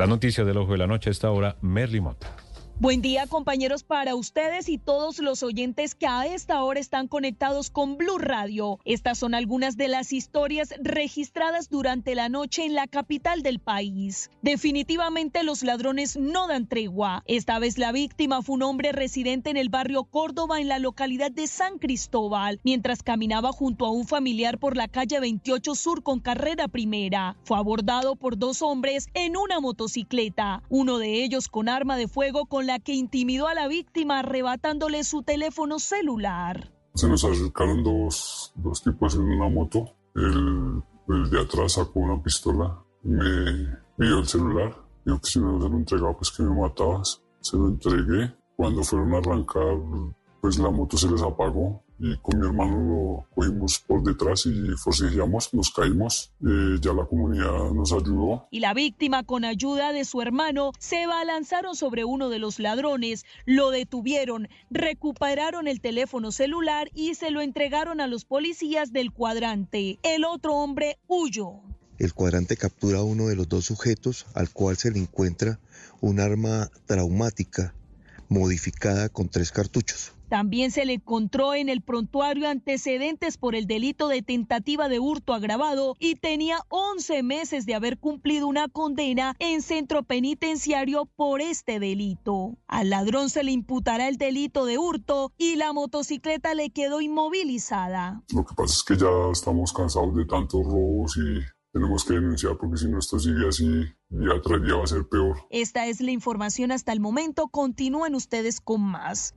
La noticia del ojo de la noche a esta hora, Merly Mota. Buen día compañeros para ustedes y todos los oyentes que a esta hora están conectados con Blue Radio. Estas son algunas de las historias registradas durante la noche en la capital del país. Definitivamente los ladrones no dan tregua. Esta vez la víctima fue un hombre residente en el barrio Córdoba en la localidad de San Cristóbal, mientras caminaba junto a un familiar por la calle 28 Sur con carrera primera. Fue abordado por dos hombres en una motocicleta, uno de ellos con arma de fuego con la que intimidó a la víctima arrebatándole su teléfono celular. Se nos acercaron dos, dos tipos en una moto. El, de atrás sacó una pistola, me pidió el celular. Dijo que si no se lo entregaba, pues que me matabas. Se lo entregué. Cuando fueron a arrancar, pues la moto se les apagó y con mi hermano lo cogimos por detrás y forcejeamos, nos caímos, eh, ya la comunidad nos ayudó. Y la víctima, con ayuda de su hermano, se balanzaron sobre uno de los ladrones, lo detuvieron, recuperaron el teléfono celular y se lo entregaron a los policías del cuadrante. El otro hombre huyó. El cuadrante captura a uno de los dos sujetos al cual se le encuentra un arma traumática modificada con tres cartuchos. También se le encontró en el prontuario antecedentes por el delito de tentativa de hurto agravado y tenía 11 meses de haber cumplido una condena en centro penitenciario por este delito. Al ladrón se le imputará el delito de hurto y la motocicleta le quedó inmovilizada. Lo que pasa es que ya estamos cansados de tantos robos y tenemos que denunciar porque si no esto sigue así, día tras va a ser peor. Esta es la información hasta el momento. Continúen ustedes con más.